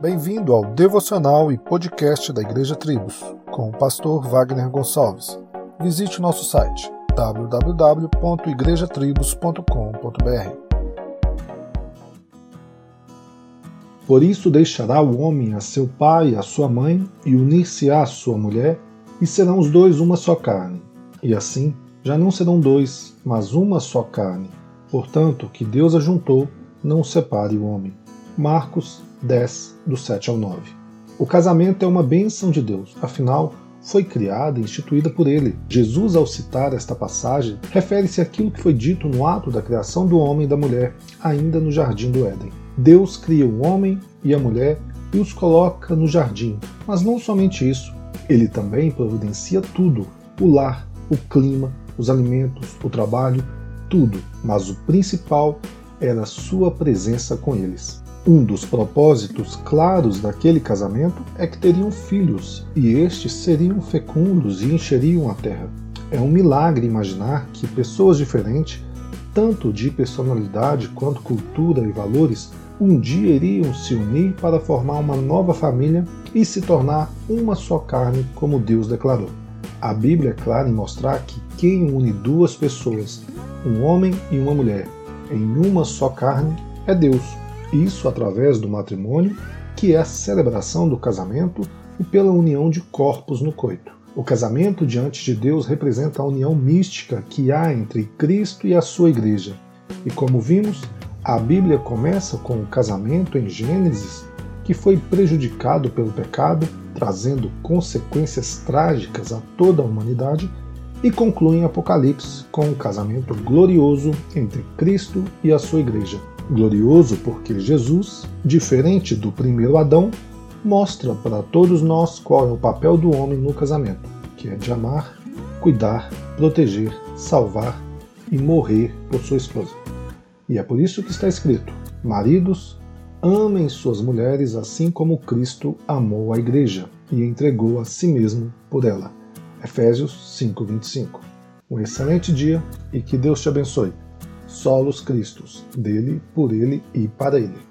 Bem-vindo ao devocional e podcast da Igreja Tribos, com o pastor Wagner Gonçalves. Visite o nosso site www.igrejatribos.com.br. Por isso deixará o homem a seu pai e a sua mãe, e unir-se-á à sua mulher, e serão os dois uma só carne. E assim já não serão dois, mas uma só carne. Portanto, que Deus ajuntou, não separe o homem. Marcos 10, do 7 ao 9. O casamento é uma bênção de Deus, afinal, foi criada e instituída por ele. Jesus, ao citar esta passagem, refere-se àquilo que foi dito no ato da criação do homem e da mulher, ainda no jardim do Éden. Deus cria o homem e a mulher e os coloca no jardim, mas não somente isso, ele também providencia tudo: o lar, o clima, os alimentos, o trabalho, tudo, mas o principal era a sua presença com eles. Um dos propósitos claros daquele casamento é que teriam filhos, e estes seriam fecundos e encheriam a terra. É um milagre imaginar que pessoas diferentes, tanto de personalidade quanto cultura e valores, um dia iriam se unir para formar uma nova família e se tornar uma só carne, como Deus declarou. A Bíblia é clara em mostrar que quem une duas pessoas, um homem e uma mulher, em uma só carne, é Deus. Isso através do matrimônio, que é a celebração do casamento e pela união de corpos no coito. O casamento diante de Deus representa a união mística que há entre Cristo e a sua igreja. E como vimos, a Bíblia começa com o casamento em Gênesis, que foi prejudicado pelo pecado, trazendo consequências trágicas a toda a humanidade, e conclui em Apocalipse com o casamento glorioso entre Cristo e a sua igreja. Glorioso porque Jesus, diferente do primeiro Adão, mostra para todos nós qual é o papel do homem no casamento, que é de amar, cuidar, proteger, salvar e morrer por sua esposa. E é por isso que está escrito: Maridos, amem suas mulheres assim como Cristo amou a igreja e entregou a si mesmo por ela. Efésios 5:25. Um excelente dia e que Deus te abençoe. Solos Cristos, dele, por ele e para ele.